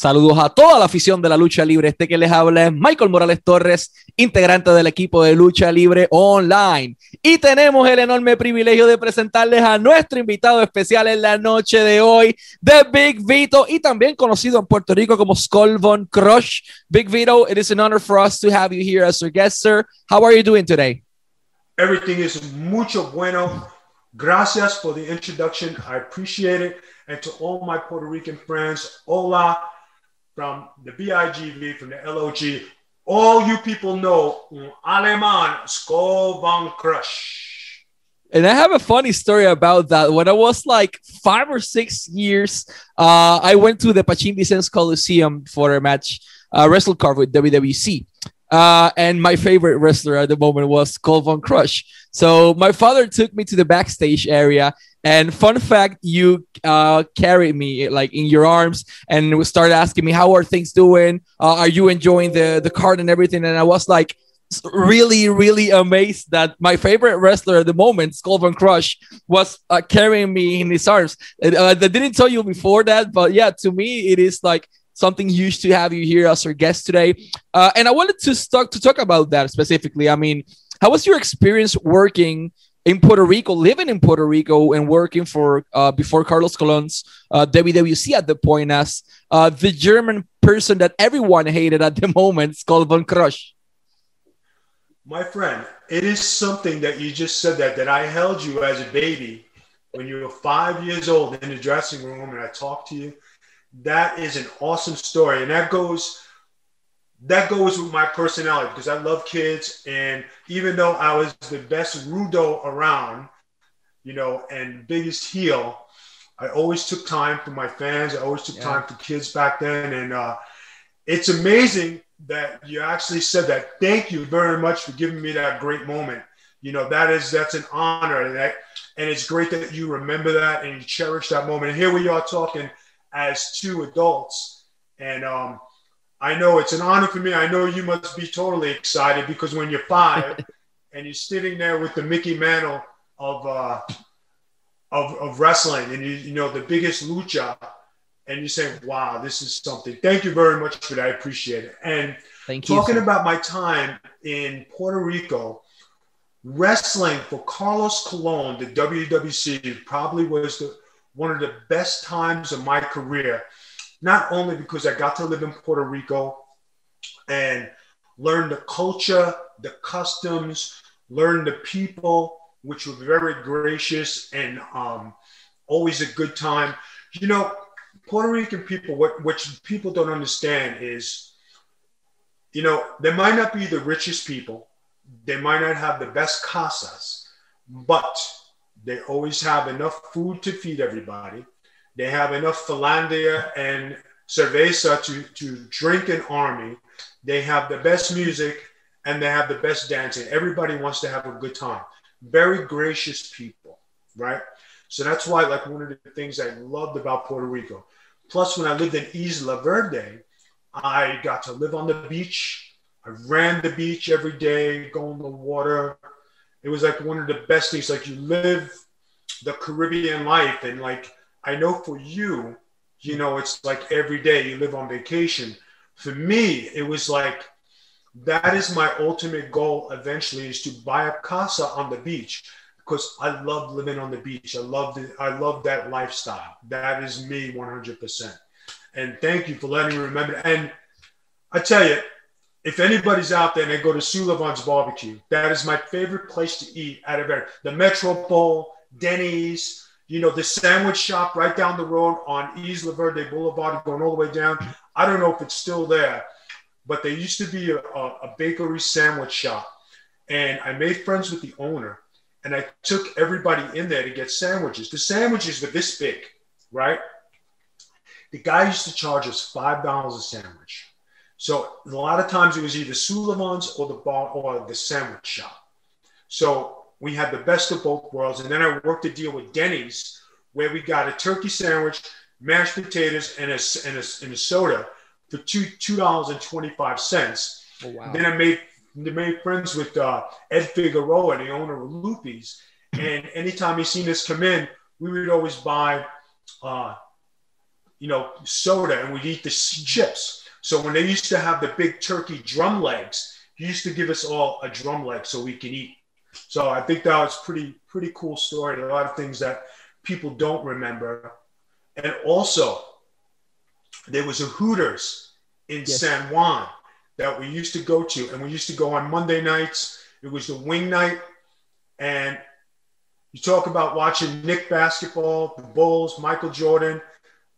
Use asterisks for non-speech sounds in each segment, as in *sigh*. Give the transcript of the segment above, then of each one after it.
Saludos a toda la afición de la lucha libre. Este que les habla es Michael Morales Torres, integrante del equipo de lucha libre online. Y tenemos el enorme privilegio de presentarles a nuestro invitado especial en la noche de hoy, The Big Vito, y también conocido en Puerto Rico como Skull Von Crush. Big Vito, it is an honor for us to have you here as our guest, sir. How are you doing today? Everything is mucho bueno. Gracias for the introduction. I appreciate it. And to all my Puerto Rican friends, hola from the BIGV, from the LOG. All you people know Aleman Skull Von Crush. And I have a funny story about that. When I was like five or six years, uh, I went to the Pachín Vicens Coliseum for a match, uh, wrestle card with WWC. Uh, and my favorite wrestler at the moment was Skull Von Crush. So my father took me to the backstage area and fun fact, you uh, carried me like in your arms and started asking me, "How are things doing? Uh, are you enjoying the the card and everything?" And I was like, really, really amazed that my favorite wrestler at the moment, Skull Von Crush, was uh, carrying me in his arms. Uh, I didn't tell you before that, but yeah, to me, it is like something huge to have you here as our guest today. Uh, and I wanted to talk to talk about that specifically. I mean, how was your experience working? In Puerto Rico, living in Puerto Rico and working for uh, before Carlos Colon's uh, WWC at the point as uh, the German person that everyone hated at the moment, Skull Von Crush. My friend, it is something that you just said that that I held you as a baby when you were five years old in the dressing room and I talked to you. That is an awesome story, and that goes that goes with my personality because I love kids. And even though I was the best rudo around, you know, and biggest heel, I always took time for my fans. I always took yeah. time for kids back then. And uh, it's amazing that you actually said that. Thank you very much for giving me that great moment. You know, that is, that's an honor. And, that, and it's great that you remember that and you cherish that moment. And here we are talking as two adults. And, um, I know it's an honor for me. I know you must be totally excited because when you're five *laughs* and you're sitting there with the Mickey Mantle of uh, of, of wrestling and you you know the biggest lucha and you say, "Wow, this is something." Thank you very much for that. I appreciate it. And Thank you, talking about my time in Puerto Rico, wrestling for Carlos Colon, the WWC, probably was the, one of the best times of my career not only because I got to live in Puerto Rico and learn the culture, the customs, learn the people, which were very gracious and um, always a good time. You know, Puerto Rican people, what, what people don't understand is, you know, they might not be the richest people, they might not have the best casas, but they always have enough food to feed everybody. They have enough Finlandia and cerveza to, to drink an army. They have the best music and they have the best dancing. Everybody wants to have a good time. Very gracious people, right? So that's why, like, one of the things I loved about Puerto Rico. Plus, when I lived in Isla Verde, I got to live on the beach. I ran the beach every day, go in the water. It was like one of the best things. Like, you live the Caribbean life, and like, I know for you, you know, it's like every day you live on vacation. For me, it was like that is my ultimate goal eventually is to buy a casa on the beach because I love living on the beach. I love the, I love that lifestyle. That is me 100%. And thank you for letting me remember. And I tell you, if anybody's out there and they go to Sullivan's Barbecue, that is my favorite place to eat out of it. The Metropol, Denny's, you know, the sandwich shop right down the road on Isla Verde Boulevard, going all the way down. I don't know if it's still there, but there used to be a, a, bakery sandwich shop. And I made friends with the owner and I took everybody in there to get sandwiches. The sandwiches were this big, right? The guy used to charge us $5 a sandwich. So a lot of times it was either Sullivan's or the bar or the sandwich shop. So we had the best of both worlds. And then I worked a deal with Denny's where we got a turkey sandwich, mashed potatoes, and a, and a, and a soda for two two dollars and twenty five cents. Oh, wow. Then I made made friends with uh, Ed Figueroa, the owner of Lupi's, and anytime he seen us come in, we would always buy uh, you know, soda and we'd eat the chips. So when they used to have the big turkey drum legs, he used to give us all a drum leg so we can eat. So I think that was pretty pretty cool story. A lot of things that people don't remember. And also, there was a Hooters in yes. San Juan that we used to go to, and we used to go on Monday nights. It was the wing night, and you talk about watching Nick basketball, the Bulls, Michael Jordan,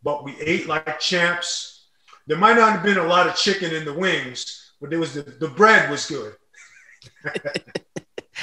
but we ate like champs. There might not have been a lot of chicken in the wings, but there was the, the bread was good. *laughs*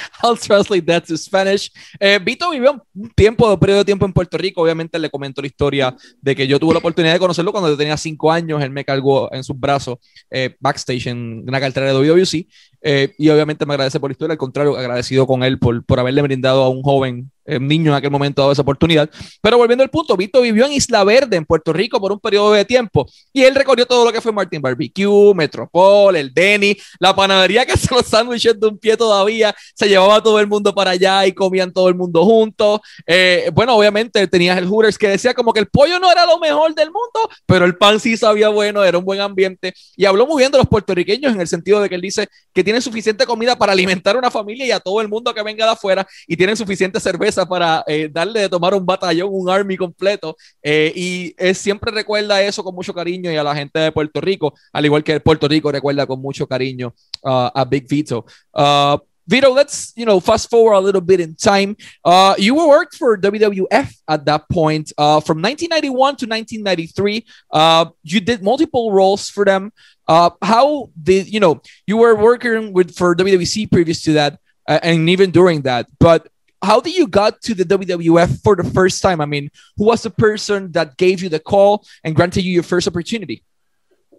*laughs* I'll translate that to Spanish. Eh, Vito vivió un tiempo, un periodo de tiempo en Puerto Rico. Obviamente le comento la historia de que yo tuve la oportunidad de conocerlo cuando yo tenía cinco años. Él me cargó en sus brazos eh, backstage en una cartera de WWC. Eh, y obviamente me agradece por la historia. Al contrario, agradecido con él por, por haberle brindado a un joven niño en aquel momento dado esa oportunidad. Pero volviendo al punto, Vito vivió en Isla Verde, en Puerto Rico, por un periodo de tiempo. Y él recorrió todo lo que fue Martin Barbecue, Metropol, el Denny, la panadería que *laughs* hace los sándwiches de un pie todavía. Se llevaba todo el mundo para allá y comían todo el mundo juntos. Eh, bueno, obviamente tenías el Hooters que decía como que el pollo no era lo mejor del mundo, pero el pan sí sabía bueno, era un buen ambiente. Y habló muy bien de los puertorriqueños en el sentido de que él dice que tienen suficiente comida para alimentar a una familia y a todo el mundo que venga de afuera y tienen suficiente cerveza para eh, darle de tomar un batallón, un army completo. Eh, y él siempre recuerda eso con mucho cariño y a la gente de Puerto Rico, al igual que Puerto Rico recuerda con mucho cariño uh, a Big Vito. Uh, Vito, let's you know fast forward a little bit in time. Uh, you worked for WWF at that point uh, from 1991 to 1993. Uh, you did multiple roles for them. Uh, how did you know you were working with for WWC previous to that, uh, and even during that? But how did you got to the WWF for the first time? I mean, who was the person that gave you the call and granted you your first opportunity?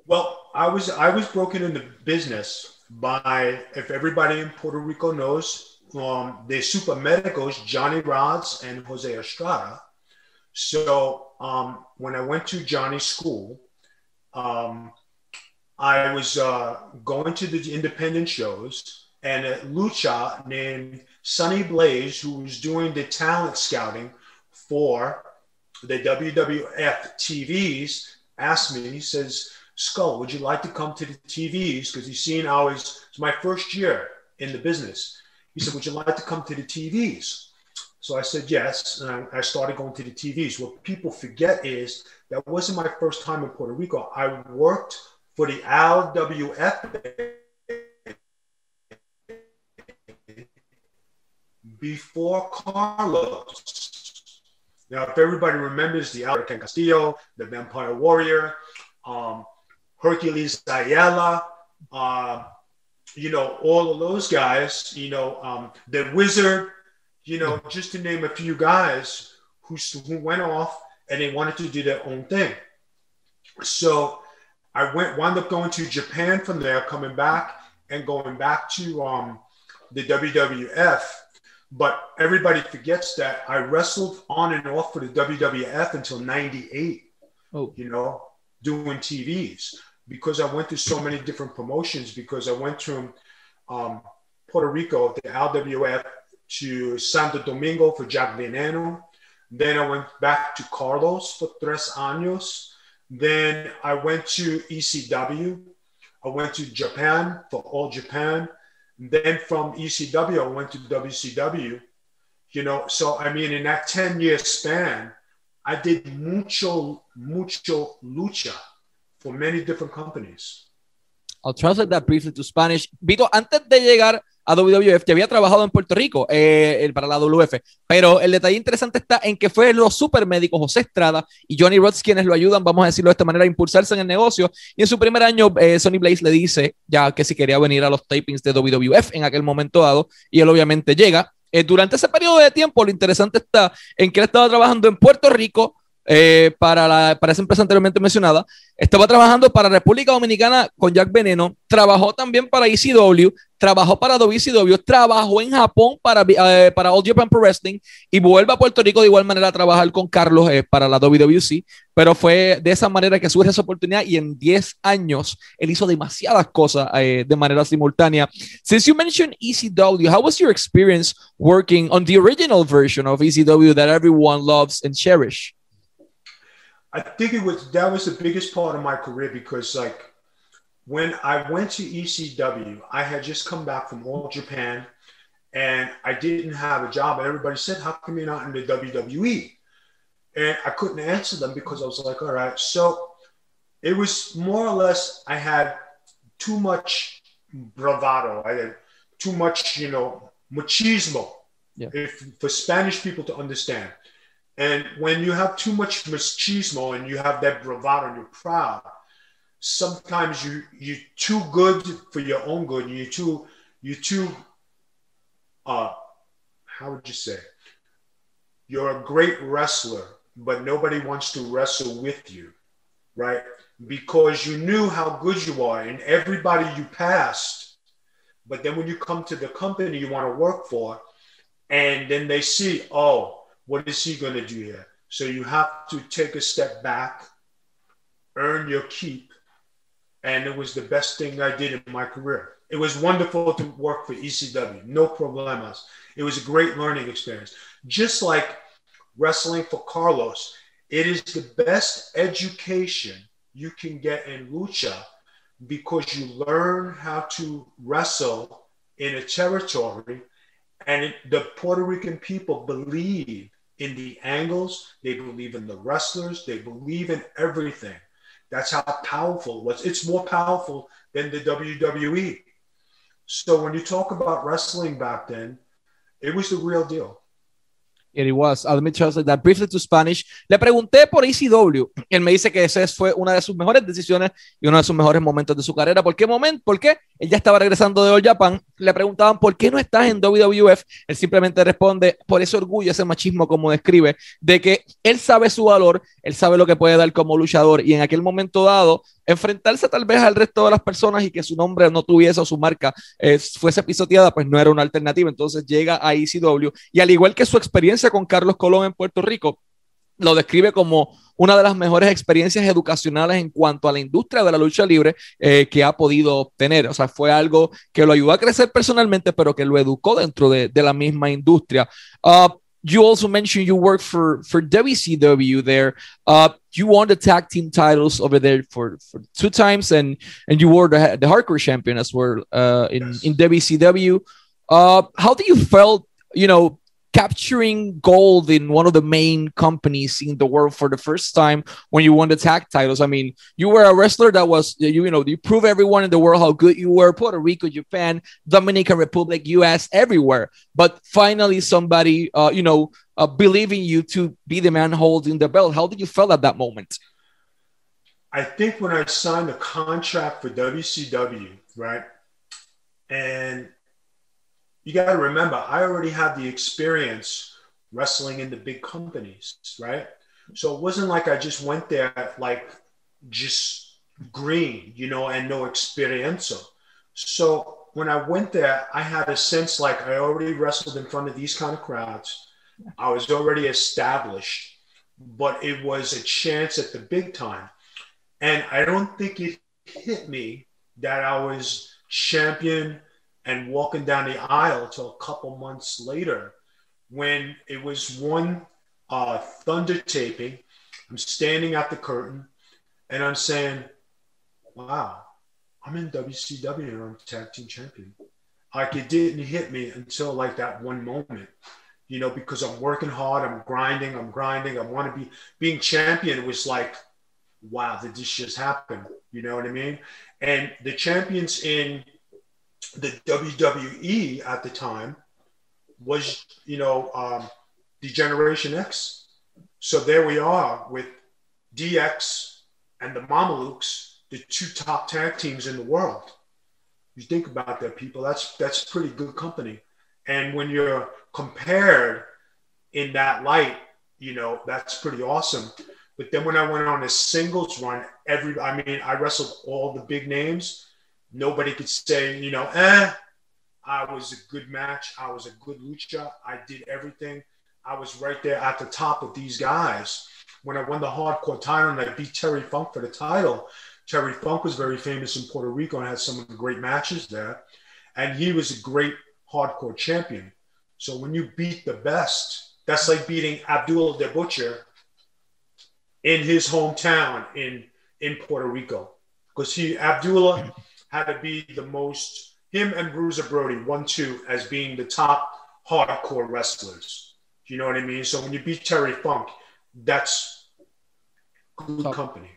Well, I was I was broken into business by if everybody in Puerto Rico knows um, the super medicos Johnny Rodz and Jose Estrada. So um, when I went to Johnny's school, um, I was uh, going to the independent shows, and a lucha named Sonny Blaze, who was doing the talent scouting for the WWF TVs, asked me, he says, Skull, would you like to come to the TVs? Because he's seen I was, it's my first year in the business. He said, Would you like to come to the TVs? So I said yes, and I started going to the TVs. What people forget is that wasn't my first time in Puerto Rico. I worked for the LWF before Carlos. Now, if everybody remembers the Albert Castillo, the Vampire Warrior, um, Hercules Ayala, uh, you know, all of those guys, you know, um, the Wizard, you know, just to name a few guys who, who went off and they wanted to do their own thing. So I went, wound up going to Japan from there, coming back and going back to um, the WWF but everybody forgets that I wrestled on and off for the WWF until 98, oh. you know, doing TVs because I went to so many different promotions because I went from um, Puerto Rico, the LWF, to Santo Domingo for Jack Veneno. Then I went back to Carlos for tres años. Then I went to ECW. I went to Japan for All Japan. Then from ECW, I went to WCW. You know, so I mean, in that 10 year span, I did mucho, mucho lucha for many different companies. I'll translate that briefly to Spanish. Vito, antes de llegar a WWF, que había trabajado en Puerto Rico eh, para la WF. Pero el detalle interesante está en que fue los supermédicos José Estrada y Johnny Rods quienes lo ayudan, vamos a decirlo de esta manera, a impulsarse en el negocio. Y en su primer año, eh, Sonny Blaze le dice ya que si quería venir a los tapings de WWF en aquel momento dado, y él obviamente llega. Eh, durante ese periodo de tiempo, lo interesante está en que él estaba trabajando en Puerto Rico, eh, para, la, esa empresa anteriormente mencionada. Estaba trabajando para República Dominicana con Jack Veneno. Trabajó también para ECW. Trabajó para WCW. Trabajó en Japón para, eh, para All Japan Pro Wrestling. Y vuelve a Puerto Rico de igual manera a trabajar con Carlos eh, para la WWC. Pero fue de esa manera que surge esa oportunidad. Y en 10 años él hizo demasiadas cosas de manera simultánea. Since you mentioned ECW, how was your experience working on the original version of ECW that everyone loves and cherish? I think it was that was the biggest part of my career because like when I went to ECW, I had just come back from All Japan and I didn't have a job. And everybody said, How come you're not in the WWE? And I couldn't answer them because I was like, All right. So it was more or less, I had too much bravado. I had too much, you know, machismo yeah. if, for Spanish people to understand. And when you have too much machismo and you have that bravado and you're proud, sometimes you you're too good for your own good. You're too you're too uh how would you say? You're a great wrestler, but nobody wants to wrestle with you, right? Because you knew how good you are and everybody you passed. But then when you come to the company you want to work for, and then they see, oh, what is he going to do here? So you have to take a step back, earn your keep. And it was the best thing I did in my career. It was wonderful to work for ECW, no problemas. It was a great learning experience. Just like wrestling for Carlos, it is the best education you can get in lucha because you learn how to wrestle in a territory and the Puerto Rican people believe in the angles, they believe in the wrestlers, they believe in everything. That's how powerful it was. It's more powerful than the WWE. So when you talk about wrestling back then, it was the real deal. It was. Ah, I'll translate that briefly to Spanish. Le pregunté por ECW. Él me dice que esa fue una de sus mejores decisiones y uno de sus mejores momentos de su carrera. ¿Por qué momento? ¿Por qué? Él ya estaba regresando de All Japan. Le preguntaban, ¿por qué no estás en WWF? Él simplemente responde por ese orgullo, ese machismo, como describe, de que él sabe su valor, él sabe lo que puede dar como luchador y en aquel momento dado enfrentarse tal vez al resto de las personas y que su nombre no tuviese o su marca eh, fuese pisoteada, pues no era una alternativa. Entonces llega a ECW y al igual que su experiencia con Carlos Colón en Puerto Rico, lo describe como una de las mejores experiencias educacionales en cuanto a la industria de la lucha libre eh, que ha podido obtener. O sea, fue algo que lo ayudó a crecer personalmente, pero que lo educó dentro de, de la misma industria. Uh, you also mentioned you worked for for WCW there. Uh, you won the tag team titles over there for, for two times, and and you were the, the hardcore champion as well uh, in yes. in WCW. Uh, how do you felt? You know, capturing gold in one of the main companies in the world for the first time when you won the tag titles. I mean, you were a wrestler that was you, you know you prove everyone in the world how good you were. Puerto Rico, Japan, Dominican Republic, U.S., everywhere. But finally, somebody uh, you know uh, believing you to be the man holding the belt. How did you feel at that moment? I think when I signed the contract for WCW, right, and you got to remember, I already had the experience wrestling in the big companies, right? So it wasn't like I just went there like just green, you know, and no experience. So when I went there, I had a sense like I already wrestled in front of these kind of crowds. I was already established, but it was a chance at the big time. And I don't think it hit me that I was champion and walking down the aisle till a couple months later when it was one uh, thunder taping. I'm standing at the curtain and I'm saying, wow, I'm in WCW and I'm tag team champion. Like it didn't hit me until like that one moment, you know, because I'm working hard, I'm grinding, I'm grinding, I want to be being champion. It was like, wow, did this just happen? You know what I mean? And the champions in the WWE at the time was, you know, um, D-Generation X. So there we are with DX and the Mamalukes, the two top tag teams in the world. You think about that, people. That's that's pretty good company. And when you're compared in that light, you know, that's pretty awesome. But then when I went on a singles run, every I mean, I wrestled all the big names nobody could say, you know, eh, I was a good match. I was a good lucha. I did everything. I was right there at the top of these guys. When I won the hardcore title and I beat Terry Funk for the title, Terry Funk was very famous in Puerto Rico and had some of the great matches there. And he was a great hardcore champion. So when you beat the best, that's like beating Abdullah the Butcher in his hometown in in Puerto Rico because he Abdullah had to be the most him and Bruiser Brody one two as being the top hardcore wrestlers. Do You know what I mean? So when you beat Terry Funk, that's good company.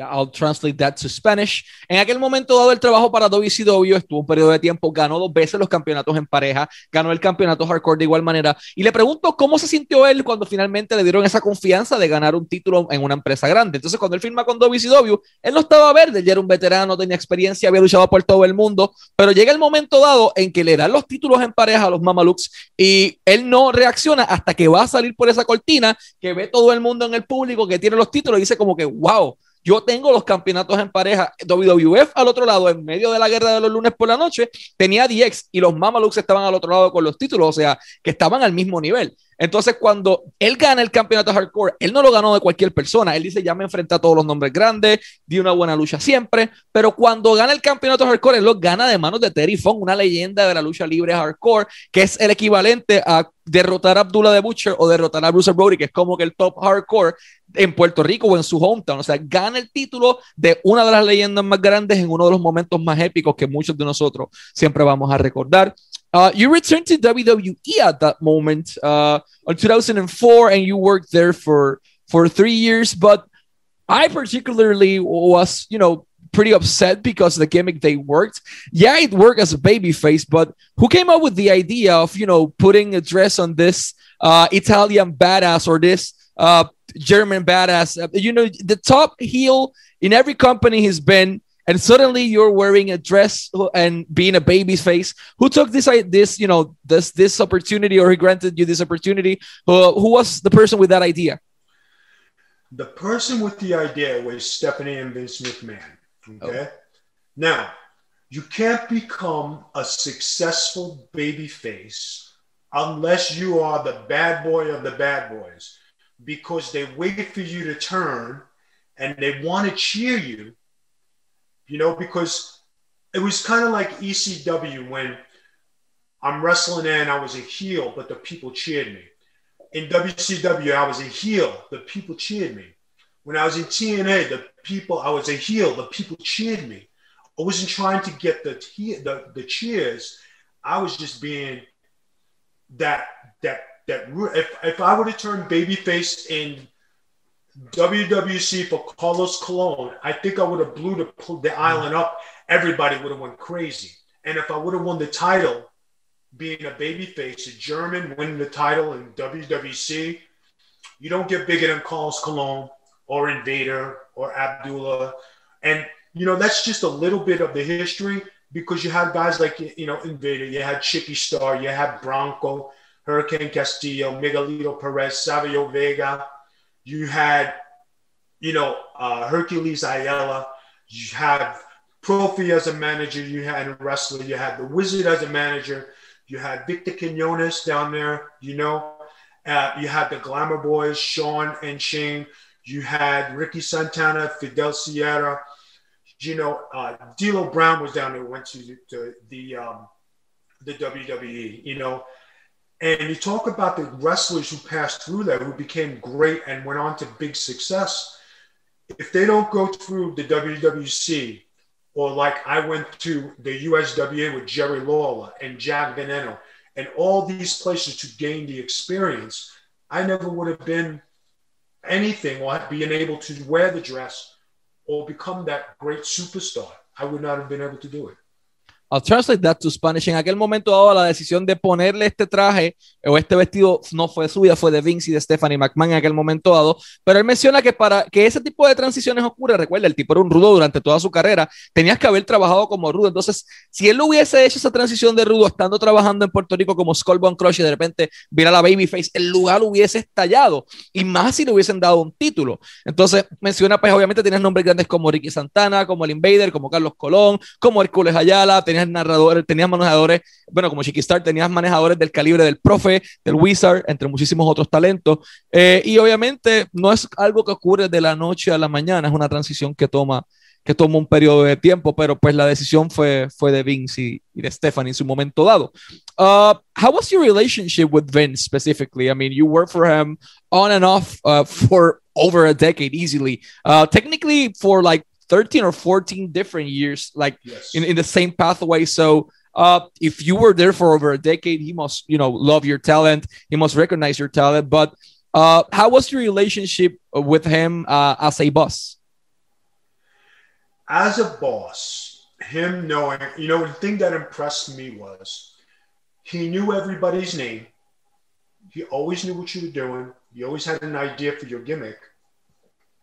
I'll translate that to Spanish. En aquel momento dado el trabajo para WCW, estuvo un periodo de tiempo, ganó dos veces los campeonatos en pareja, ganó el campeonato hardcore de igual manera. Y le pregunto cómo se sintió él cuando finalmente le dieron esa confianza de ganar un título en una empresa grande. Entonces, cuando él firma con WCW, él no estaba verde, ya era un veterano, tenía experiencia, había luchado por todo el mundo, pero llega el momento dado en que le dan los títulos en pareja a los Mamalukes y él no reacciona hasta que va a salir por esa cortina, que ve todo el mundo en el público que tiene los títulos y dice como que, wow yo tengo los campeonatos en pareja. WWF al otro lado, en medio de la guerra de los lunes por la noche, tenía DX y los Mamalukes estaban al otro lado con los títulos, o sea, que estaban al mismo nivel. Entonces, cuando él gana el campeonato hardcore, él no lo ganó de cualquier persona. Él dice, ya me enfrenté a todos los nombres grandes, di una buena lucha siempre, pero cuando gana el campeonato hardcore, él lo gana de manos de Terry Funk, una leyenda de la lucha libre hardcore, que es el equivalente a derrotar a Abdullah de Butcher o derrotar a Bruce Brody, que es como que el top hardcore en Puerto Rico o en su hometown. O sea, gana el título de una de las leyendas más grandes en uno de los momentos más épicos que muchos de nosotros siempre vamos a recordar. Uh, you returned to WWE at that moment uh, in 2004, and you worked there for for three years. But I particularly was, you know, pretty upset because the gimmick they worked. Yeah, it worked as a baby face, but who came up with the idea of you know putting a dress on this uh, Italian badass or this uh, German badass? Uh, you know, the top heel in every company has been and suddenly you're wearing a dress and being a baby's face. Who took this this you know this this opportunity or he granted you this opportunity? Uh, who was the person with that idea? The person with the idea was stephanie and vince mcmahon okay? Oh. now you can't become a successful baby face unless you are the bad boy of the bad boys because they wait for you to turn and they want to cheer you you know, because it was kind of like ECW when I'm wrestling in, I was a heel, but the people cheered me. In WCW, I was a heel, the people cheered me. When I was in TNA, the people, I was a heel, the people cheered me. I wasn't trying to get the, the, the cheers. I was just being that, that, that, if, if I would have turned babyface in WWC for Carlos Colon, I think I would have blew the, the island up. Everybody would have went crazy. And if I would have won the title, being a babyface, a German winning the title in WWC, you don't get bigger than Carlos Colon or Invader or Abdullah. And, you know, that's just a little bit of the history because you had guys like, you know, Invader, you had Chicky Starr, you had Bronco, Hurricane Castillo, Miguelito Perez, Savio Vega, you had, you know, uh, Hercules Ayala. You have Profe as a manager. You had a wrestler. You had the Wizard as a manager. You had Victor Quinones down there. You know, uh, you had the Glamour Boys, Sean and Shane. You had Ricky Santana, Fidel Sierra. You know, uh, D'Lo Brown was down there. Went to, to the um, the WWE. You know, and you talk about the wrestlers who passed through there, who became great and went on to big success. If they don't go through the WWC, or like I went to the USWA with Jerry Lawler and Jack Veneno, and all these places to gain the experience, I never would have been anything or being able to wear the dress or become that great superstar. I would not have been able to do it. I'll translate that to Spanish. En aquel momento dado la decisión de ponerle este traje o este vestido no fue suya, fue de Vince y de Stephanie McMahon en aquel momento dado. Pero él menciona que para que ese tipo de transiciones ocurra, recuerda, el tipo era un rudo durante toda su carrera, tenías que haber trabajado como rudo. Entonces, si él hubiese hecho esa transición de rudo estando trabajando en Puerto Rico como Skullbone Crush y de repente viera la Babyface, el lugar hubiese estallado. Y más si le hubiesen dado un título. Entonces, menciona, pues obviamente tienes nombres grandes como Ricky Santana, como el Invader, como Carlos Colón, como Hércules Ayala, tenías narradores, tenías manejadores, bueno, como Chiqui Star, tenías manejadores del calibre del profe, del Wizard, entre muchísimos otros talentos. Eh, y obviamente no es algo que ocurre de la noche a la mañana, es una transición que toma que toma un periodo de tiempo, pero pues la decisión fue, fue de Vince y, y de Stephanie en su momento dado. Uh, how was your relationship with Vince specifically? I mean, you worked for him on and off uh, for over a decade easily. Uh, technically, for like 13 or 14 different years, like Yes. in, in the same pathway. So uh, if you were there for over a decade, he must, you know, love your talent. He must recognize your talent. But uh, how was your relationship with him uh, as a boss? as a boss, him knowing, you know, the thing that impressed me was he knew everybody's name. He always knew what you were doing. He always had an idea for your gimmick.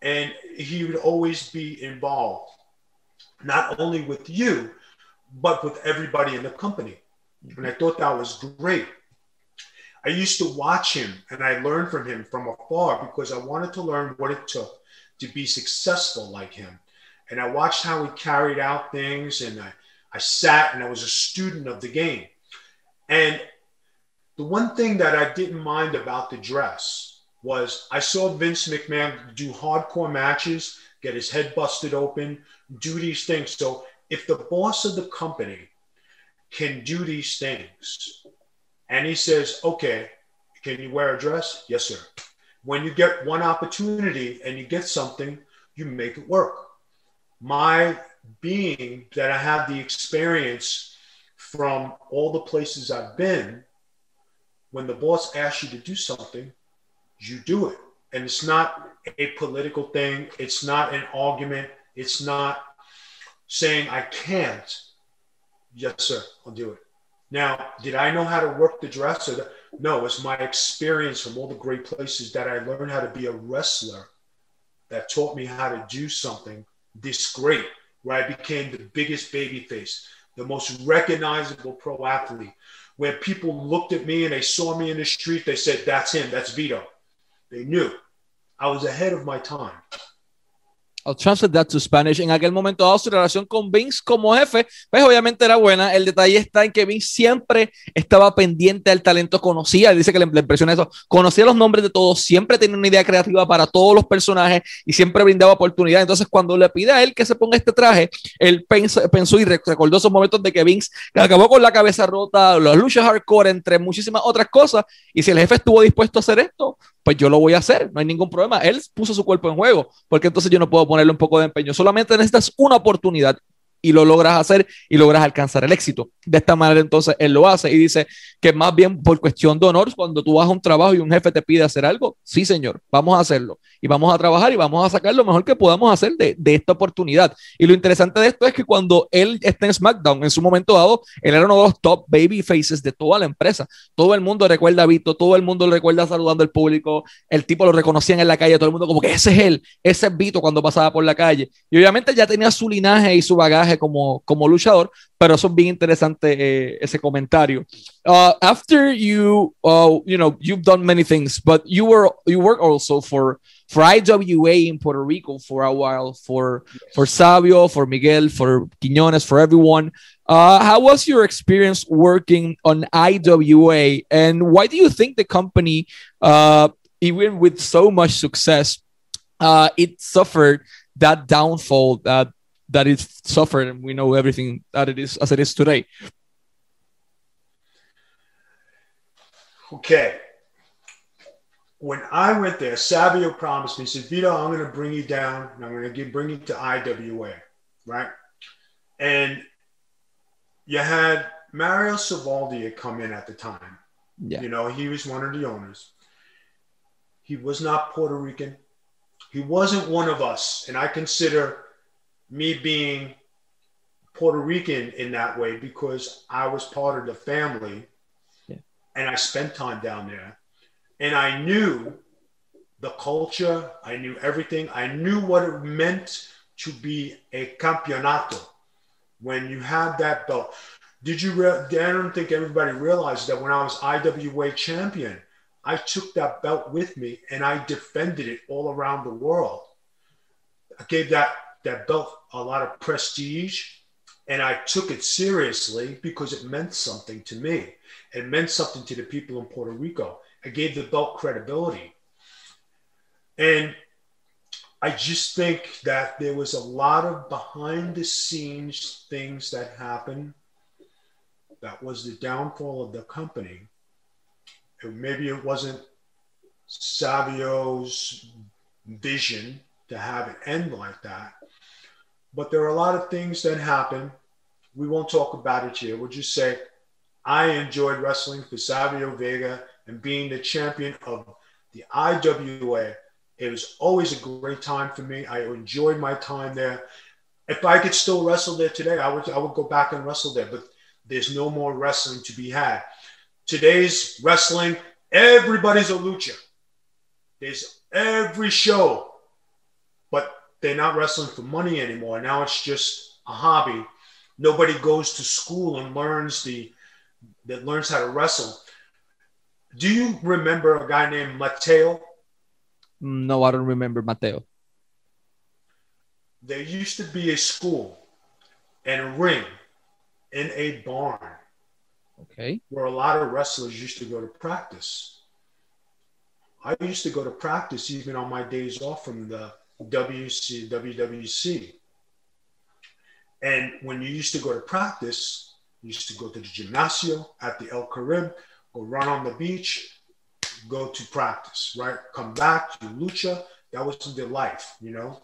And he would always be involved, not only with you, but with everybody in the company. And I thought that was great. I used to watch him and I learned from him from afar because I wanted to learn what it took to be successful like him and I watched how he carried out things, and I, I sat and I was a student of the game. And the one thing that I didn't mind about the dress was I saw Vince McMahon do hardcore matches, get his head busted open, do these things. So if the boss of the company can do these things, and he says, okay, can you wear a dress? Yes, sir. When you get one opportunity and you get something, you make it work my being that I have the experience from all the places I've been, when the boss asks you to do something, you do it. And it's not a political thing, it's not an argument, it's not saying I can't. Yes, sir, I'll do it. Now, did I know how to work the dress? Or the, no, it's my experience from all the great places that I learned how to be a wrestler that taught me how to do something this great, where I became the biggest baby face, the most recognizable pro athlete, where people looked at me and they saw me in the street, they said, That's him, that's Vito. They knew I was ahead of my time. I'll translate that to Spanish. En aquel momento dado, su relación con Vince como jefe, pues obviamente era buena. El detalle está en que Vince siempre estaba pendiente del talento, conocía, dice que le, le impresiona eso, conocía los nombres de todos, siempre tenía una idea creativa para todos los personajes y siempre brindaba oportunidad. Entonces, cuando le pide a él que se ponga este traje, él pensó, pensó y recordó esos momentos de que Vince acabó con la cabeza rota, los luchas hardcore, entre muchísimas otras cosas. Y si el jefe estuvo dispuesto a hacer esto, pues yo lo voy a hacer, no hay ningún problema. Él puso su cuerpo en juego, porque entonces yo no puedo ponerle un poco de empeño. Solamente necesitas una oportunidad y lo logras hacer y logras alcanzar el éxito. De esta manera entonces él lo hace y dice que más bien por cuestión de honor, cuando tú vas un trabajo y un jefe te pide hacer algo, sí señor, vamos a hacerlo y vamos a trabajar y vamos a sacar lo mejor que podamos hacer de, de esta oportunidad. Y lo interesante de esto es que cuando él está en SmackDown, en su momento dado, él era uno de los top baby faces de toda la empresa. Todo el mundo recuerda a Vito, todo el mundo lo recuerda saludando al público, el tipo lo reconocían en la calle, todo el mundo como que ese es él, ese es Vito cuando pasaba por la calle. Y obviamente ya tenía su linaje y su bagaje como, como luchador, pero eso es bien interesante eh, ese comentario. Uh, after you, uh, you know, you've done many things, but you were you work also for for IWA in Puerto Rico for a while, for for Savio, for Miguel, for Quiñones, for everyone. Uh, how was your experience working on IWA, and why do you think the company, uh, even with so much success, uh, it suffered that downfall that that it suffered, and we know everything that it is as it is today? Okay. When I went there, Savio promised me, he said, Vito, I'm going to bring you down and I'm going to give, bring you to IWA, right? And you had Mario Savoldi come in at the time. Yeah. You know, he was one of the owners. He was not Puerto Rican. He wasn't one of us. And I consider me being Puerto Rican in that way because I was part of the family and I spent time down there. And I knew the culture, I knew everything, I knew what it meant to be a campeonato when you had that belt. Did you? Re- I don't think everybody realized that when I was IWA champion, I took that belt with me and I defended it all around the world. I gave that that belt a lot of prestige and I took it seriously because it meant something to me. It meant something to the people in Puerto Rico. I gave the belt credibility. And I just think that there was a lot of behind the scenes things that happened. That was the downfall of the company. And maybe it wasn't Savio's vision to have it end like that. But there are a lot of things that happen. We won't talk about it here. We'll just say, I enjoyed wrestling for Savio Vega and being the champion of the IWA. It was always a great time for me. I enjoyed my time there. If I could still wrestle there today, I would I would go back and wrestle there. But there's no more wrestling to be had. Today's wrestling, everybody's a lucha. There's every show, but they're not wrestling for money anymore. Now it's just a hobby. Nobody goes to school and learns the that learns how to wrestle. Do you remember a guy named Mateo? No, I don't remember Mateo. There used to be a school and a ring in a barn. Okay. Where a lot of wrestlers used to go to practice. I used to go to practice even on my days off from the WC, WWC. And when you used to go to practice, you used to go to the gymnasio at the El Carib, go run on the beach, go to practice, right? Come back, do lucha. That was their life, you know?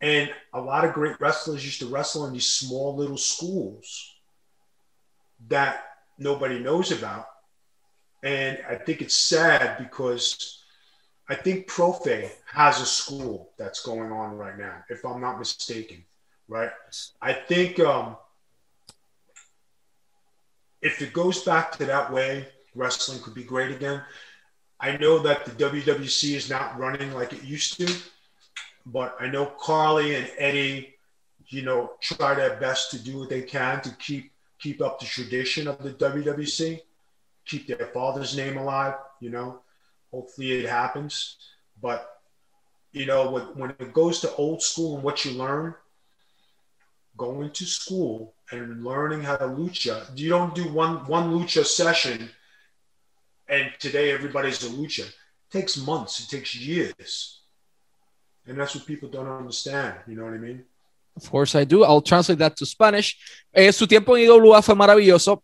And a lot of great wrestlers used to wrestle in these small little schools that nobody knows about. And I think it's sad because I think Profe has a school that's going on right now, if I'm not mistaken, right? I think um, if it goes back to that way, wrestling could be great again. I know that the WWC is not running like it used to, but I know Carly and Eddie, you know, try their best to do what they can to keep keep up the tradition of the WWC, keep their father's name alive. You know, hopefully it happens. But you know, when, when it goes to old school and what you learn, going to school and learning how to lucha, you don't do one one lucha session, and today everybody's a lucha. It takes months. It takes years. And that's what people don't understand. You know what I mean? Of course I do. I'll translate that to Spanish. Eh, su tiempo en IWA fue maravilloso.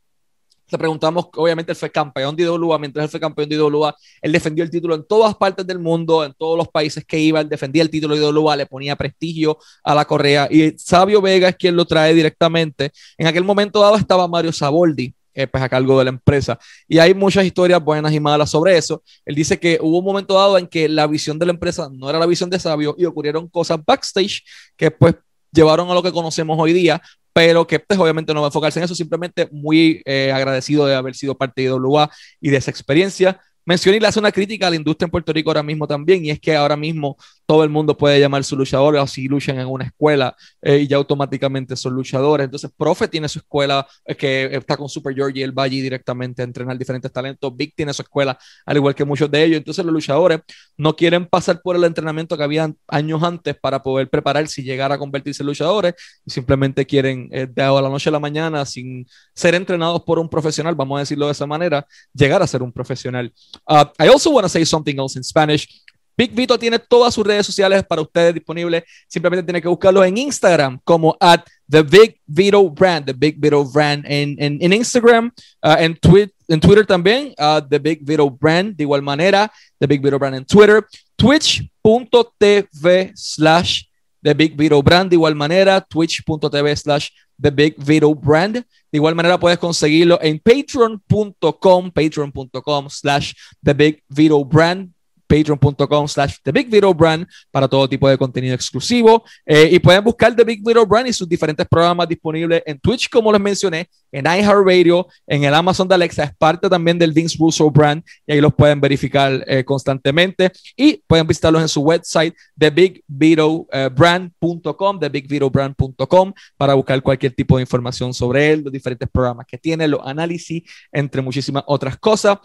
Le preguntamos, obviamente él fue campeón de IWA, mientras él fue campeón de IWA, él defendió el título en todas partes del mundo, en todos los países que iba, él defendía el título de IWA, le ponía prestigio a la correa y Sabio Vega es quien lo trae directamente. En aquel momento dado estaba Mario Saboldi, eh, pues a cargo de la empresa. Y hay muchas historias buenas y malas sobre eso. Él dice que hubo un momento dado en que la visión de la empresa no era la visión de Sabio y ocurrieron cosas backstage que pues llevaron a lo que conocemos hoy día, pero que pues, obviamente no va a enfocarse en eso, simplemente muy eh, agradecido de haber sido parte de WA y de esa experiencia. Mencioné hace una crítica a la industria en Puerto Rico ahora mismo también, y es que ahora mismo todo el mundo puede llamar su luchador o si luchan en una escuela eh, y ya automáticamente son luchadores. Entonces, Profe tiene su escuela eh, que está con Super George y él va allí directamente a entrenar diferentes talentos. Big tiene su escuela, al igual que muchos de ellos. Entonces, los luchadores no quieren pasar por el entrenamiento que habían años antes para poder prepararse y llegar a convertirse en luchadores, y simplemente quieren eh, de la noche a la mañana, sin ser entrenados por un profesional, vamos a decirlo de esa manera, llegar a ser un profesional. Uh, I also want to say something else in Spanish. Big Vito tiene todas sus redes sociales para ustedes disponibles. Simplemente tiene que buscarlo en Instagram como at The Big Vito Brand, The Big Vito Brand en, en, en Instagram, uh, en, twi en Twitter también, uh, The Big Vito Brand, de igual manera, The Big Vito Brand en Twitter, twitch.tv slash The Big Vito Brand, de igual manera, twitch.tv slash The Big Vito Brand. De igual manera puedes conseguirlo en patreon.com, patreon.com slash The Big Vito Brand patreon.com slash The Big Video Brand para todo tipo de contenido exclusivo. Eh, y pueden buscar The Big Video Brand y sus diferentes programas disponibles en Twitch, como les mencioné, en iHeartRadio, en el Amazon de Alexa, es parte también del Vince Russo Brand y ahí los pueden verificar eh, constantemente. Y pueden visitarlos en su website, thebigvideobrand.com, thebigvideobrand.com, para buscar cualquier tipo de información sobre él, los diferentes programas que tiene, los análisis, entre muchísimas otras cosas.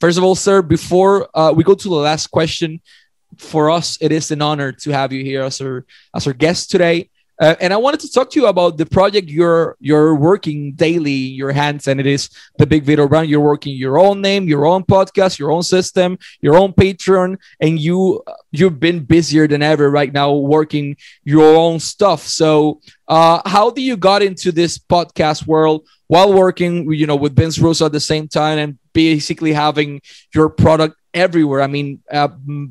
First of all, sir, before uh, we go to the last question, for us, it is an honor to have you here as our as our guest today. Uh, and I wanted to talk to you about the project you're you're working daily in your hands, and it is the Big Vito Brand. You're working your own name, your own podcast, your own system, your own Patreon, and you you've been busier than ever right now working your own stuff. So, uh, how do you got into this podcast world while working, you know, with Vince Russo at the same time and basically having your product everywhere. I mean, uh,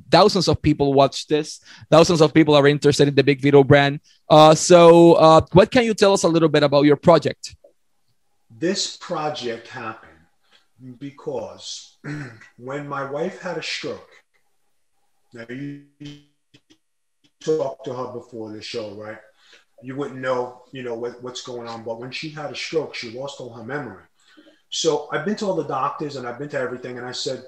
thousands of people watch this. Thousands of people are interested in the Big Vito brand. Uh, so, uh, what can you tell us a little bit about your project? This project happened because *clears throat* when my wife had a stroke, now you talked to her before the show, right? You wouldn't know, you know, what, what's going on. But when she had a stroke, she lost all her memory. So I've been to all the doctors and I've been to everything. And I said,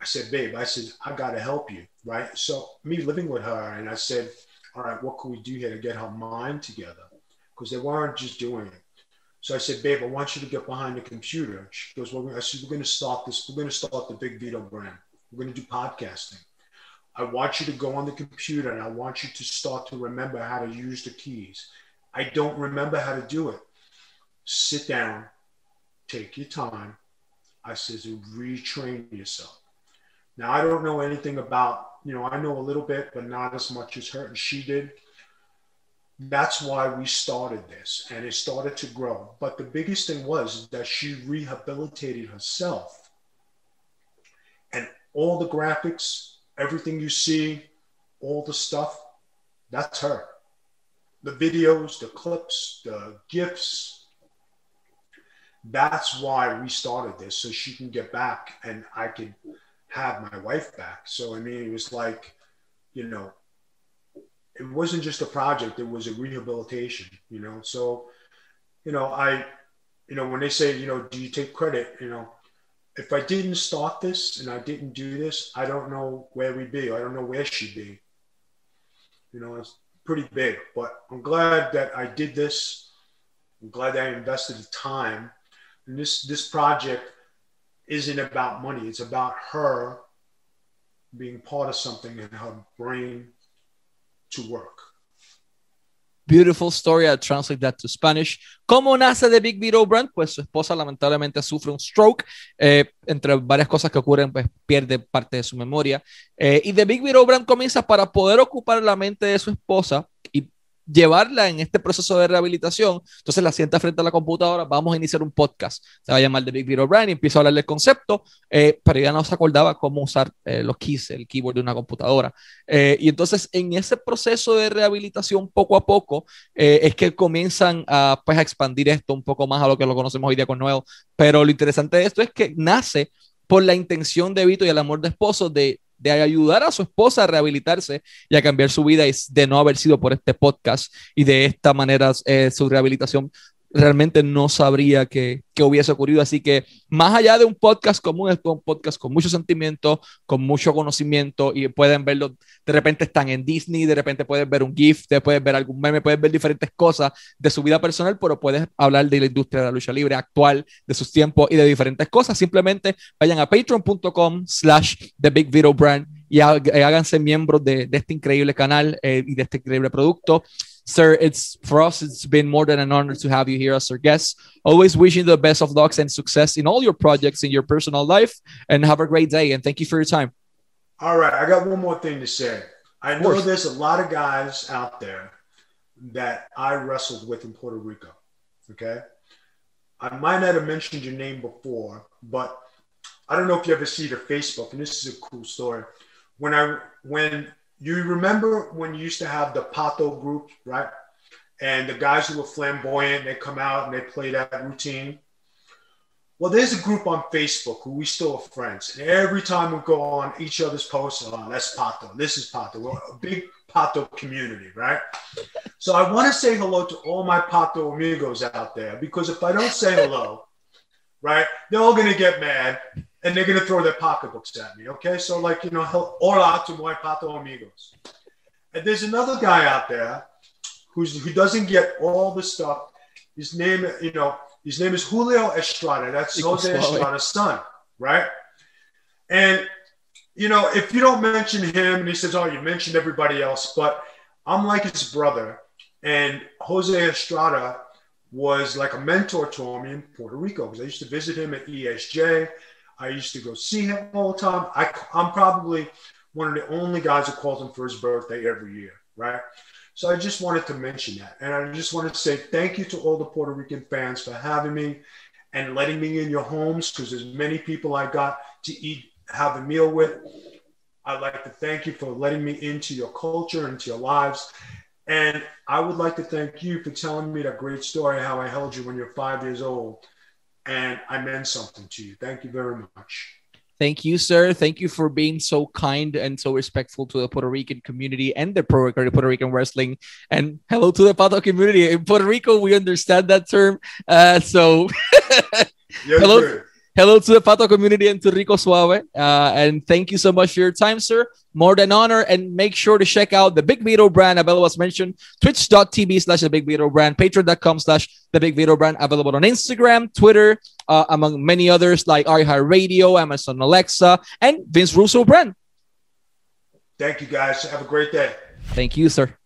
I said, babe, I said, I got to help you. Right. So me living with her and I said, all right, what can we do here to get her mind together? Because they weren't just doing it. So I said, babe, I want you to get behind the computer. She goes, well, I said, we're going to start this. We're going to start the Big Vito brand. We're going to do podcasting. I want you to go on the computer and I want you to start to remember how to use the keys. I don't remember how to do it. Sit down, take your time. I says, retrain yourself. Now, I don't know anything about, you know, I know a little bit, but not as much as her and she did. That's why we started this and it started to grow. But the biggest thing was that she rehabilitated herself. And all the graphics, everything you see, all the stuff, that's her. The videos, the clips, the gifts. That's why we started this, so she can get back and I could have my wife back. So, I mean, it was like, you know, it wasn't just a project, it was a rehabilitation, you know. So, you know, I, you know, when they say, you know, do you take credit, you know, if I didn't start this and I didn't do this, I don't know where we'd be. I don't know where she'd be. You know, it's pretty big, but I'm glad that I did this. I'm glad that I invested the time. And this this project isn't about money. It's about her being part of something and her brain to work. Beautiful story. I translate that to Spanish. ¿Cómo nace The Big Vito Brand? Pues su esposa lamentablemente sufre un stroke. Eh, entre varias cosas que ocurren, pues pierde parte de su memoria. Eh, y The Big Vito Brand comienza para poder ocupar la mente de su esposa y llevarla en este proceso de rehabilitación. Entonces la sienta frente a la computadora, vamos a iniciar un podcast. Se va a llamar The Big Vito Brand y empiezo a hablar del concepto, eh, pero ya no se acordaba cómo usar eh, los keys, el keyboard de una computadora. Eh, y entonces en ese proceso de rehabilitación poco a poco es que comienzan a, pues, a expandir esto un poco más a lo que lo conocemos hoy día con Noel. Pero lo interesante de esto es que nace por la intención de Vito y el amor de esposo de de ayudar a su esposa a rehabilitarse y a cambiar su vida y de no haber sido por este podcast y de esta manera eh, su rehabilitación realmente no sabría que, que, hubiese ocurrido. Así que más allá de un podcast común, es un podcast con mucho sentimiento, con mucho conocimiento y pueden verlo, de repente están en Disney, de repente puedes ver un GIF, te puedes ver algún meme, puedes ver diferentes cosas de su vida personal, pero puedes hablar de la industria de la lucha libre actual, de sus tiempos y de diferentes cosas. Simplemente vayan a patreon.com slash The Big Video Brand y háganse miembros de, de este increíble canal eh, y de este increíble producto. Sir, it's for us, it's been more than an honor to have you here as our guest. Always wishing the best of luck and success in all your projects in your personal life and have a great day. And thank you for your time. All right. I got one more thing to say. I know there's a lot of guys out there that I wrestled with in Puerto Rico. Okay. I might not have mentioned your name before, but I don't know if you ever see the Facebook, and this is a cool story. When I when you remember when you used to have the Pato group, right? And the guys who were flamboyant, they come out and they play that routine. Well, there's a group on Facebook who we still are friends. And every time we go on each other's posts, oh, that's Pato. This is Pato. We're a big Pato community, right? So I want to say hello to all my Pato amigos out there because if I don't say hello, right, they're all going to get mad and they're going to throw their pocketbooks at me. Okay. So, like, you know, hola to my pato amigos. And there's another guy out there who's, who doesn't get all the stuff. His name, you know, his name is Julio Estrada. That's Jose Estrada's son, right? And, you know, if you don't mention him and he says, oh, you mentioned everybody else, but I'm like his brother. And Jose Estrada was like a mentor to me in Puerto Rico because I used to visit him at ESJ. I used to go see him all the time. I, I'm probably one of the only guys who calls him for his birthday every year, right? So I just wanted to mention that. And I just wanted to say thank you to all the Puerto Rican fans for having me and letting me in your homes because there's many people I got to eat have a meal with. I'd like to thank you for letting me into your culture, into your lives. And I would like to thank you for telling me that great story how I held you when you're five years old. And I meant something to you. Thank you very much. Thank you, sir. Thank you for being so kind and so respectful to the Puerto Rican community and the Pro Puerto Rican wrestling. And hello to the Pato community. In Puerto Rico, we understand that term. Uh, so *laughs* yes, hello. Sir. Hello to the Pato community and to Rico Suave. Uh, and thank you so much for your time, sir. More than honor. And make sure to check out the Big Vito brand available as mentioned, twitch.tv slash the Big Vito brand, patreon.com slash the Big Vito brand available on Instagram, Twitter, uh, among many others like iHeartRadio, Amazon Alexa, and Vince Russo brand. Thank you guys. Have a great day. Thank you, sir.